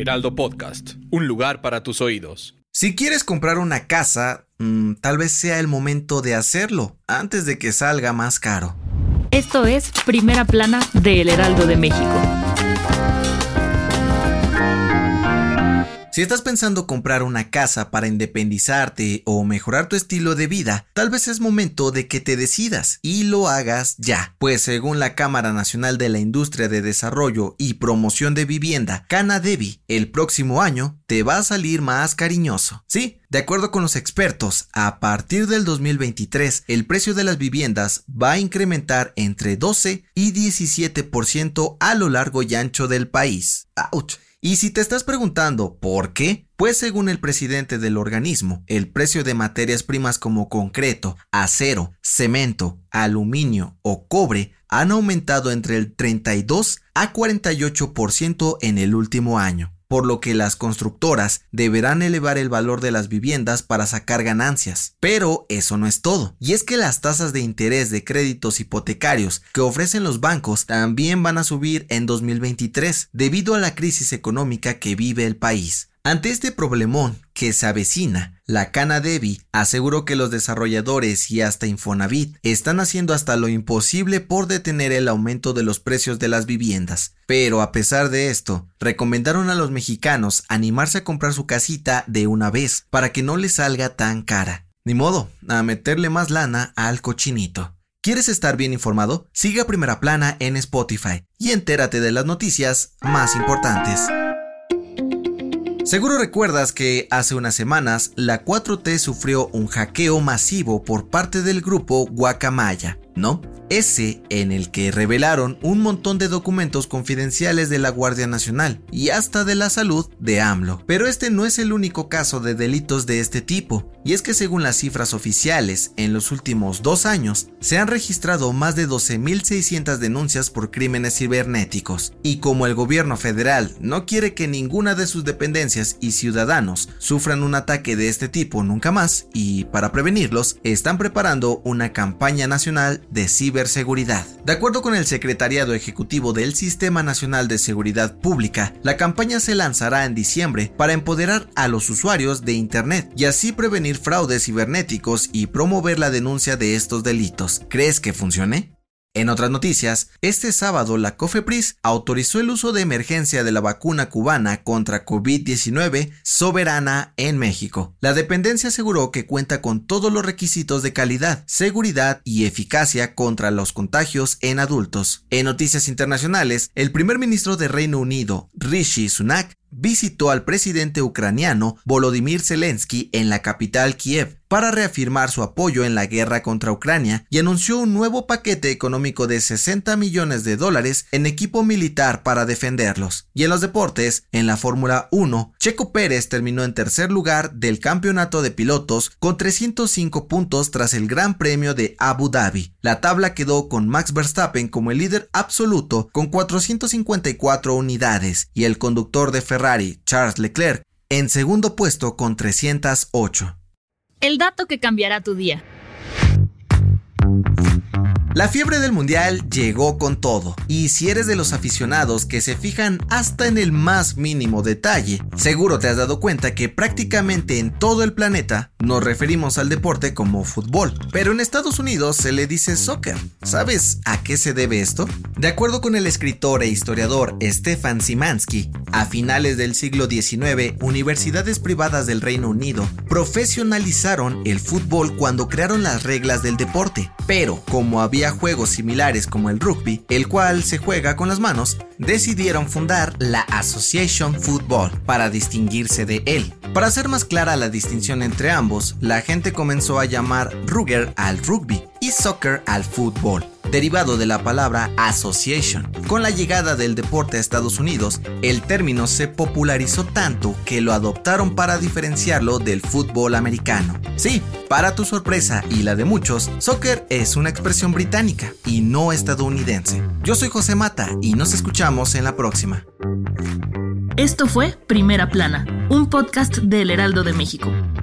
Heraldo Podcast, un lugar para tus oídos. Si quieres comprar una casa, mmm, tal vez sea el momento de hacerlo antes de que salga más caro. Esto es Primera Plana de El Heraldo de México. Si estás pensando comprar una casa para independizarte o mejorar tu estilo de vida, tal vez es momento de que te decidas y lo hagas ya, pues según la Cámara Nacional de la Industria de Desarrollo y Promoción de Vivienda, Canadevi, el próximo año te va a salir más cariñoso. Sí, de acuerdo con los expertos, a partir del 2023 el precio de las viviendas va a incrementar entre 12 y 17% a lo largo y ancho del país. ¡Auch! Y si te estás preguntando por qué, pues según el presidente del organismo, el precio de materias primas como concreto, acero, cemento, aluminio o cobre han aumentado entre el 32 a 48% en el último año por lo que las constructoras deberán elevar el valor de las viviendas para sacar ganancias. Pero eso no es todo, y es que las tasas de interés de créditos hipotecarios que ofrecen los bancos también van a subir en 2023 debido a la crisis económica que vive el país. Ante este problemón que se avecina, la Canadevi aseguró que los desarrolladores y hasta Infonavit están haciendo hasta lo imposible por detener el aumento de los precios de las viviendas. Pero a pesar de esto, recomendaron a los mexicanos animarse a comprar su casita de una vez para que no les salga tan cara. Ni modo, a meterle más lana al cochinito. ¿Quieres estar bien informado? Sigue a Primera Plana en Spotify y entérate de las noticias más importantes. Seguro recuerdas que hace unas semanas la 4T sufrió un hackeo masivo por parte del grupo Guacamaya, ¿no? Ese en el que revelaron un montón de documentos confidenciales de la Guardia Nacional y hasta de la salud de AMLO. Pero este no es el único caso de delitos de este tipo, y es que según las cifras oficiales, en los últimos dos años se han registrado más de 12.600 denuncias por crímenes cibernéticos, y como el gobierno federal no quiere que ninguna de sus dependencias y ciudadanos sufran un ataque de este tipo nunca más, y para prevenirlos, están preparando una campaña nacional de ciber De acuerdo con el Secretariado Ejecutivo del Sistema Nacional de Seguridad Pública, la campaña se lanzará en diciembre para empoderar a los usuarios de Internet y así prevenir fraudes cibernéticos y promover la denuncia de estos delitos. ¿Crees que funcione? En otras noticias, este sábado la COFEPRIS autorizó el uso de emergencia de la vacuna cubana contra COVID-19 soberana en México. La dependencia aseguró que cuenta con todos los requisitos de calidad, seguridad y eficacia contra los contagios en adultos. En noticias internacionales, el primer ministro de Reino Unido, Rishi Sunak, visitó al presidente ucraniano Volodymyr Zelensky en la capital Kiev para reafirmar su apoyo en la guerra contra Ucrania y anunció un nuevo paquete económico de 60 millones de dólares en equipo militar para defenderlos. Y en los deportes, en la Fórmula 1, Checo Pérez terminó en tercer lugar del campeonato de pilotos con 305 puntos tras el Gran Premio de Abu Dhabi. La tabla quedó con Max Verstappen como el líder absoluto con 454 unidades y el conductor de Ferrari, Charles Leclerc, en segundo puesto con 308. El dato que cambiará tu día. La fiebre del mundial llegó con todo, y si eres de los aficionados que se fijan hasta en el más mínimo detalle, seguro te has dado cuenta que prácticamente en todo el planeta nos referimos al deporte como fútbol, pero en Estados Unidos se le dice soccer. ¿Sabes a qué se debe esto? De acuerdo con el escritor e historiador Stefan Simansky, a finales del siglo XIX, universidades privadas del Reino Unido profesionalizaron el fútbol cuando crearon las reglas del deporte, pero como había juegos similares como el rugby, el cual se juega con las manos, decidieron fundar la Association Football para distinguirse de él. Para hacer más clara la distinción entre ambos, la gente comenzó a llamar Ruger al rugby y soccer al fútbol. Derivado de la palabra association. Con la llegada del deporte a Estados Unidos, el término se popularizó tanto que lo adoptaron para diferenciarlo del fútbol americano. Sí, para tu sorpresa y la de muchos, soccer es una expresión británica y no estadounidense. Yo soy José Mata y nos escuchamos en la próxima. Esto fue Primera Plana, un podcast del Heraldo de México.